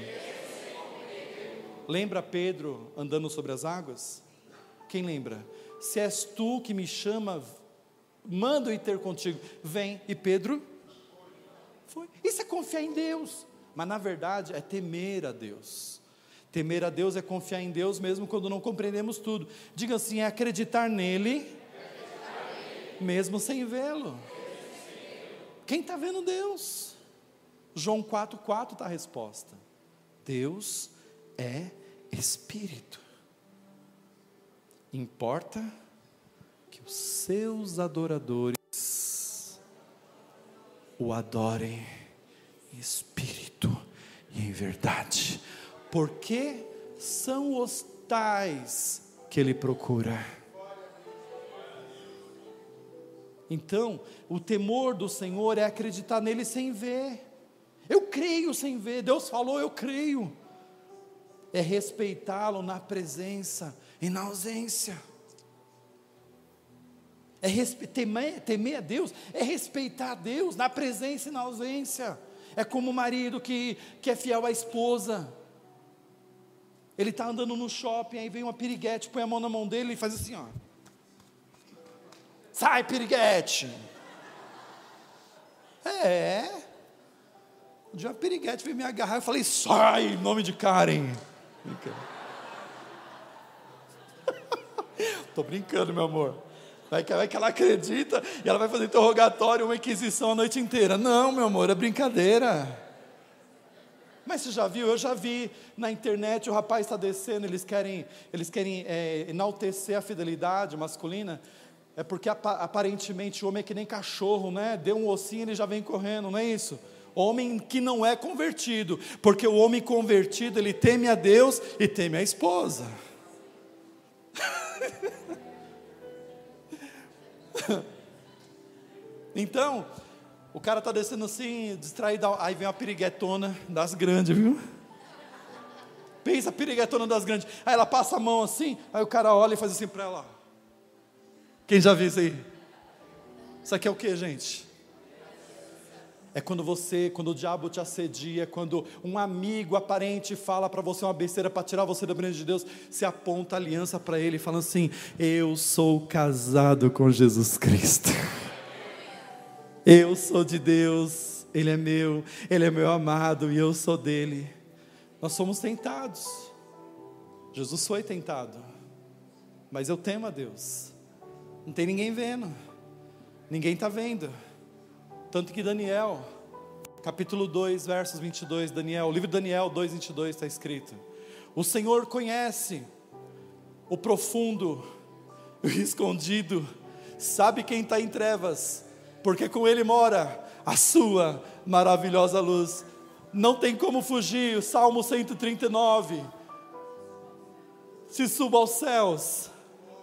Lembra Pedro andando sobre as águas? Quem lembra? Se és tu que me chama, mando ir ter contigo. Vem. E Pedro foi. Isso é confiar em Deus mas na verdade é temer a Deus. Temer a Deus é confiar em Deus mesmo quando não compreendemos tudo. Diga assim: é acreditar nele, mesmo sem vê-lo. Quem está vendo Deus? João 4,4 está a resposta. Deus é Espírito. Importa que os seus adoradores o adorem Espírito e em verdade, porque são os tais que Ele procura. Então, o temor do Senhor é acreditar nele sem ver. Eu creio sem ver, Deus falou, eu creio. É respeitá-lo na presença e na ausência. É temer, temer a Deus, é respeitar a Deus na presença e na ausência. É como o marido que, que é fiel à esposa. Ele está andando no shopping, aí vem uma piriguete, põe a mão na mão dele e faz assim, ó. Sai, piriguete! É. Um dia uma piriguete veio me agarrar, eu falei, sai, em nome de Karen. Estou brincando, meu amor. Vai que, vai que ela acredita e ela vai fazer interrogatório, uma inquisição a noite inteira. Não, meu amor, é brincadeira. Mas você já viu? Eu já vi na internet o rapaz está descendo, eles querem, eles querem é, enaltecer a fidelidade masculina. É porque aparentemente o homem é que nem cachorro, né? Deu um ossinho ele já vem correndo, não é isso? Homem que não é convertido, porque o homem convertido ele teme a Deus e teme a esposa. então, o cara tá descendo assim, distraído, aí vem uma piriguetona das grandes, viu? Pensa, piriguetona das grandes. Aí ela passa a mão assim, aí o cara olha e faz assim para ela. Quem já viu isso aí? Isso aqui é o que, gente? É quando você, quando o diabo te assedia, quando um amigo aparente fala para você uma besteira para tirar você da presença de Deus, você aponta a aliança para ele, falando assim: Eu sou casado com Jesus Cristo. Eu sou de Deus, Ele é meu, Ele é meu amado e eu sou dele. Nós somos tentados. Jesus foi tentado, mas eu temo a Deus. Não tem ninguém vendo, ninguém está vendo. Tanto que Daniel, capítulo 2, versos 22, Daniel, o livro de Daniel 2, 22 está escrito: O Senhor conhece o profundo, o escondido, sabe quem está em trevas porque com Ele mora a sua maravilhosa luz. Não tem como fugir, o Salmo 139. Se suba aos céus,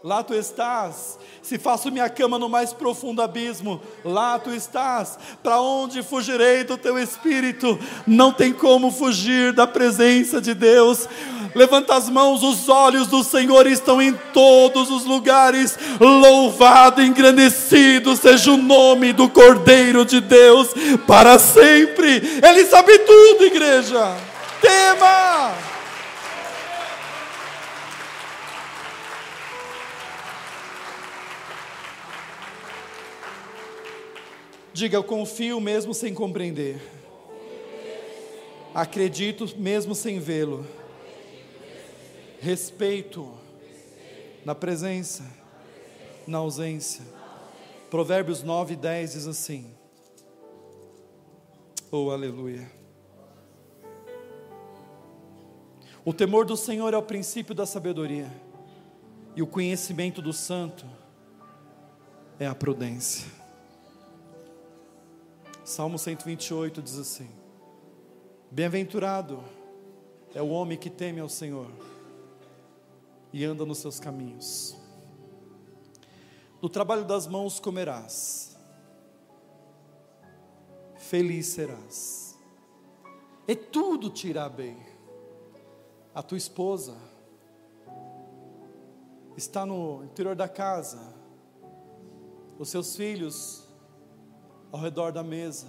lá tu estás. Se faço minha cama no mais profundo abismo, lá tu estás. Para onde fugirei do teu espírito? Não tem como fugir da presença de Deus. Levanta as mãos, os olhos do Senhor estão em todos os lugares. Louvado, engrandecido seja o nome do Cordeiro de Deus para sempre. Ele sabe tudo, igreja. Tema! Diga, eu confio mesmo sem compreender. Acredito mesmo sem vê-lo. Respeito na presença, na ausência. Provérbios 9 e 10 diz assim: Oh, aleluia. O temor do Senhor é o princípio da sabedoria, e o conhecimento do santo é a prudência. Salmo 128 diz assim: Bem-aventurado é o homem que teme ao Senhor e anda nos seus caminhos. Do trabalho das mãos comerás, feliz serás, e tudo te irá bem. A tua esposa está no interior da casa, os seus filhos ao redor da mesa.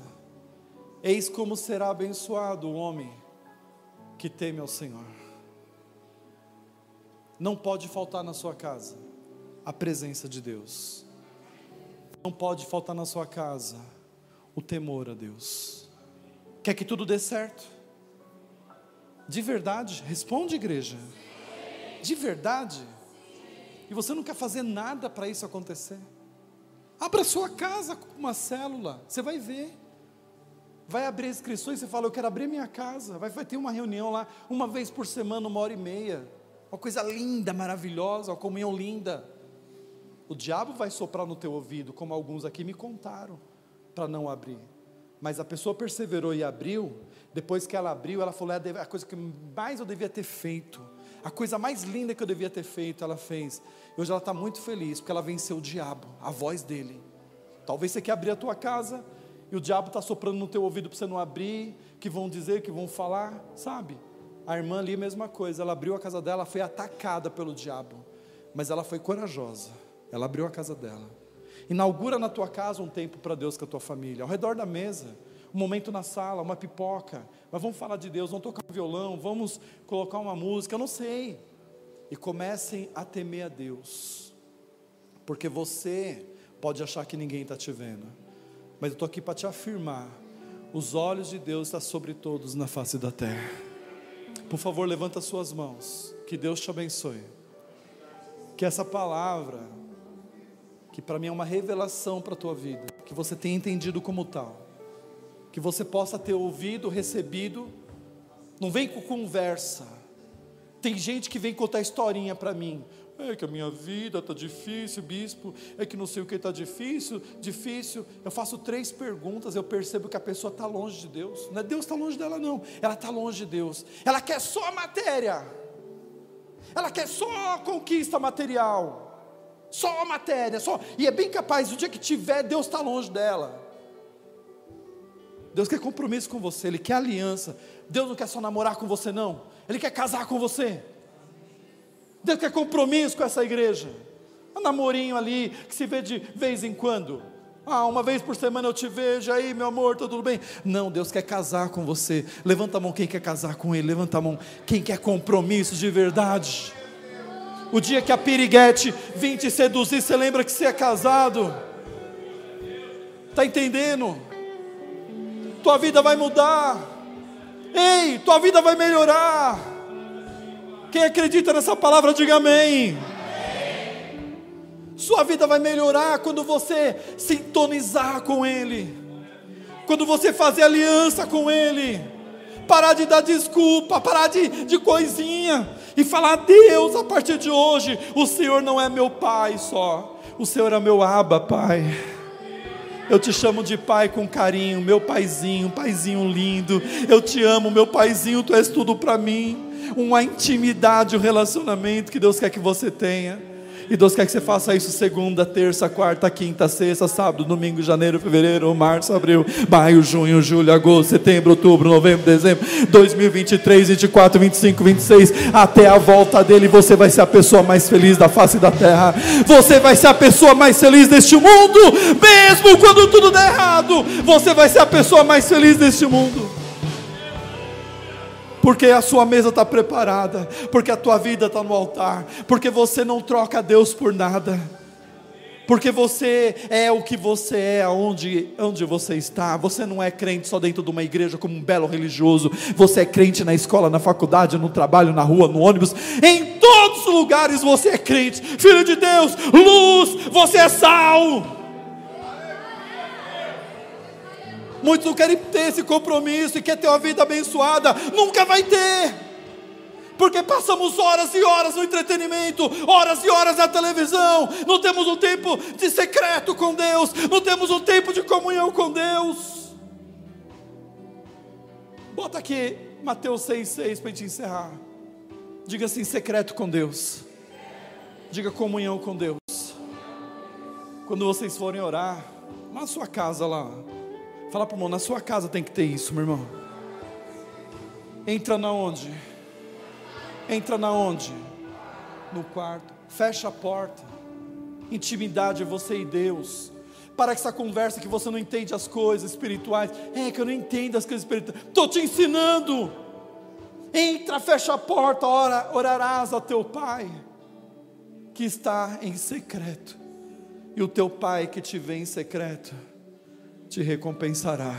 Eis como será abençoado o homem que teme ao Senhor. Não pode faltar na sua casa a presença de Deus. Não pode faltar na sua casa o temor a Deus. Quer que tudo dê certo? De verdade? Responde, igreja. De verdade? E você não quer fazer nada para isso acontecer? Abra sua casa com uma célula, você vai ver. Vai abrir inscrições, você fala, eu quero abrir minha casa. Vai, vai ter uma reunião lá, uma vez por semana, uma hora e meia. Uma coisa linda, maravilhosa, uma comunhão linda. O diabo vai soprar no teu ouvido, como alguns aqui me contaram, para não abrir. Mas a pessoa perseverou e abriu. Depois que ela abriu, ela falou: é a coisa que mais eu devia ter feito, a coisa mais linda que eu devia ter feito, ela fez. E hoje ela está muito feliz porque ela venceu o diabo, a voz dele. Talvez você quer abrir a tua casa e o diabo está soprando no teu ouvido para você não abrir, que vão dizer, que vão falar, sabe? A irmã ali, mesma coisa, ela abriu a casa dela, foi atacada pelo diabo, mas ela foi corajosa, ela abriu a casa dela. Inaugura na tua casa um tempo para Deus com a tua família, ao redor da mesa, um momento na sala, uma pipoca. Mas vamos falar de Deus, vamos tocar um violão, vamos colocar uma música, eu não sei. E comecem a temer a Deus, porque você pode achar que ninguém está te vendo, mas eu estou aqui para te afirmar: os olhos de Deus estão sobre todos na face da terra. Por favor, levanta suas mãos, que Deus te abençoe. Que essa palavra, que para mim é uma revelação para a tua vida, que você tenha entendido como tal que você possa ter ouvido, recebido. Não vem com conversa. Tem gente que vem contar historinha para mim. É que a minha vida está difícil, bispo. É que não sei o que está difícil, difícil. Eu faço três perguntas, eu percebo que a pessoa está longe de Deus. Não é Deus está longe dela, não. Ela está longe de Deus. Ela quer só a matéria. Ela quer só a conquista material. Só a matéria, só. E é bem capaz, o dia que tiver, Deus está longe dela. Deus quer compromisso com você, Ele quer aliança. Deus não quer só namorar com você, não. Ele quer casar com você. Deus quer compromisso com essa igreja. Um namorinho ali que se vê de vez em quando. Ah, uma vez por semana eu te vejo aí, meu amor, tá tudo bem? Não, Deus quer casar com você. Levanta a mão quem quer casar com Ele. Levanta a mão quem quer compromisso de verdade. O dia que a piriguete vim te seduzir, você lembra que você é casado? Está entendendo? Tua vida vai mudar. Ei, tua vida vai melhorar. Quem acredita nessa palavra, diga amém. Sua vida vai melhorar quando você sintonizar com Ele, quando você fazer aliança com Ele, parar de dar desculpa, parar de, de coisinha e falar: Deus, a partir de hoje, o Senhor não é meu Pai só, o Senhor é meu Aba, Pai. Eu te chamo de pai com carinho, meu paizinho, paizinho lindo. Eu te amo, meu paizinho, tu és tudo para mim. Uma intimidade, um relacionamento que Deus quer que você tenha. E Deus quer que você faça isso segunda, terça, quarta, quinta, sexta, sábado, domingo, janeiro, fevereiro, março, abril, maio, junho, julho, agosto, setembro, outubro, novembro, dezembro, 2023, 24, 25, 26, até a volta dele, você vai ser a pessoa mais feliz da face da terra. Você vai ser a pessoa mais feliz deste mundo, mesmo quando tudo der errado. Você vai ser a pessoa mais feliz deste mundo porque a sua mesa está preparada, porque a tua vida está no altar, porque você não troca Deus por nada, porque você é o que você é, onde, onde você está. Você não é crente só dentro de uma igreja como um belo religioso, você é crente na escola, na faculdade, no trabalho, na rua, no ônibus, em todos os lugares você é crente, filho de Deus, luz, você é sal. Muitos não querem ter esse compromisso e quer ter uma vida abençoada. Nunca vai ter. Porque passamos horas e horas no entretenimento, horas e horas na televisão, não temos um tempo de secreto com Deus, não temos um tempo de comunhão com Deus. Bota aqui Mateus 6,6 para a gente encerrar. Diga assim: secreto com Deus. Diga comunhão com Deus. Quando vocês forem orar, na sua casa lá, Fala para o irmão, na sua casa tem que ter isso, meu irmão. Entra na onde? Entra na onde? No quarto. Fecha a porta. Intimidade é você e Deus. Para essa conversa que você não entende as coisas espirituais. É que eu não entendo as coisas espirituais. Estou te ensinando. Entra, fecha a porta, ora, orarás a teu Pai, que está em secreto. E o teu Pai que te vê em secreto te recompensará.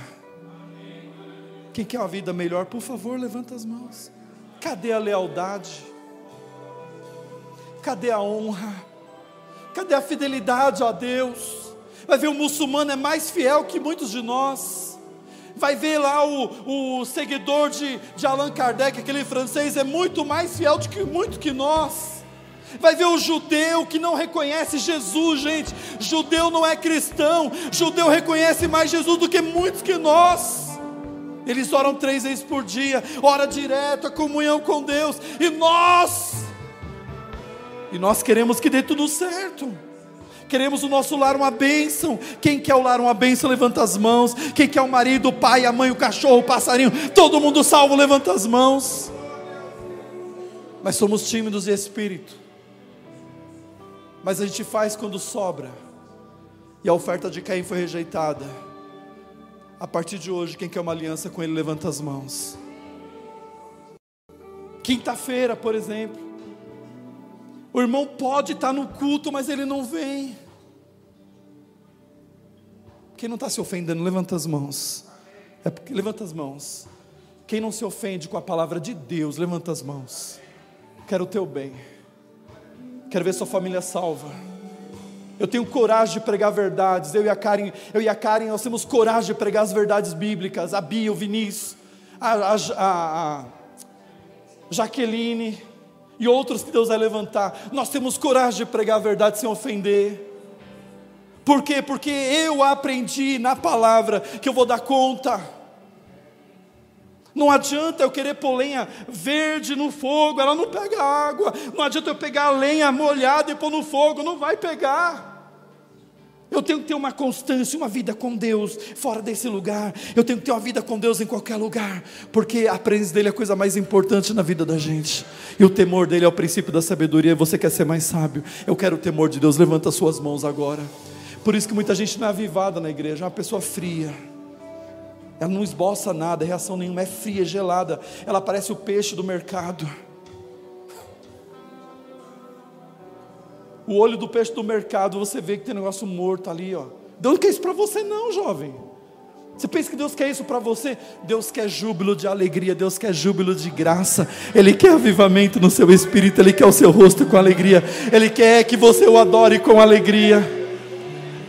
Quem quer uma vida melhor, por favor, levanta as mãos. Cadê a lealdade? Cadê a honra? Cadê a fidelidade a Deus? Vai ver o muçulmano é mais fiel que muitos de nós. Vai ver lá o, o seguidor de, de Allan Kardec, aquele francês, é muito mais fiel do que muito que nós vai ver o judeu que não reconhece Jesus, gente. Judeu não é cristão, judeu reconhece mais Jesus do que muitos que nós. Eles oram três vezes por dia, ora direto, a comunhão com Deus, e nós, e nós queremos que dê tudo certo. Queremos o nosso lar uma bênção. Quem quer o lar uma bênção, levanta as mãos. Quem quer o marido, o pai, a mãe, o cachorro, o passarinho, todo mundo salvo, levanta as mãos. Mas somos tímidos de espírito mas a gente faz quando sobra. e a oferta de Caim foi rejeitada. A partir de hoje, quem quer uma aliança com ele, levanta as mãos. Quinta-feira, por exemplo, o irmão pode estar no culto, mas ele não vem. Quem não está se ofendendo, levanta as mãos. É porque, levanta as mãos. Quem não se ofende com a palavra de Deus, levanta as mãos. Quero o teu bem. Quero ver sua família salva. Eu tenho coragem de pregar verdades. Eu e a Karen, eu e a Karen, nós temos coragem de pregar as verdades bíblicas. A Bia, o Vinícius, a, a, a, a Jaqueline e outros que Deus vai levantar. Nós temos coragem de pregar a verdade sem ofender. Por quê? Porque eu aprendi na palavra que eu vou dar conta. Não adianta eu querer pôr lenha verde no fogo, ela não pega água. Não adianta eu pegar a lenha molhada e pôr no fogo, não vai pegar. Eu tenho que ter uma constância, uma vida com Deus fora desse lugar. Eu tenho que ter uma vida com Deus em qualquer lugar, porque a presença dele é a coisa mais importante na vida da gente. E o temor dele é o princípio da sabedoria. Você quer ser mais sábio? Eu quero o temor de Deus. Levanta suas mãos agora. Por isso que muita gente não é avivada na igreja, é uma pessoa fria. Ela não esboça nada, reação nenhuma, é fria, gelada. Ela parece o peixe do mercado. O olho do peixe do mercado, você vê que tem um negócio morto ali, ó. Deus não quer isso para você, não, jovem. Você pensa que Deus quer isso para você? Deus quer júbilo de alegria, Deus quer júbilo de graça, Ele quer avivamento no seu espírito, Ele quer o seu rosto com alegria, Ele quer que você o adore com alegria.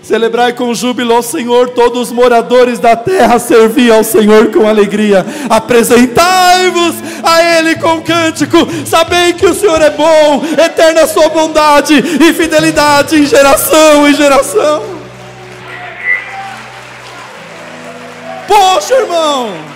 Celebrai com júbilo ao Senhor, todos os moradores da terra, servi ao Senhor com alegria. Apresentai-vos a Ele com cântico, sabei que o Senhor é bom, eterna sua bondade e fidelidade em geração em geração. Poxa, irmão!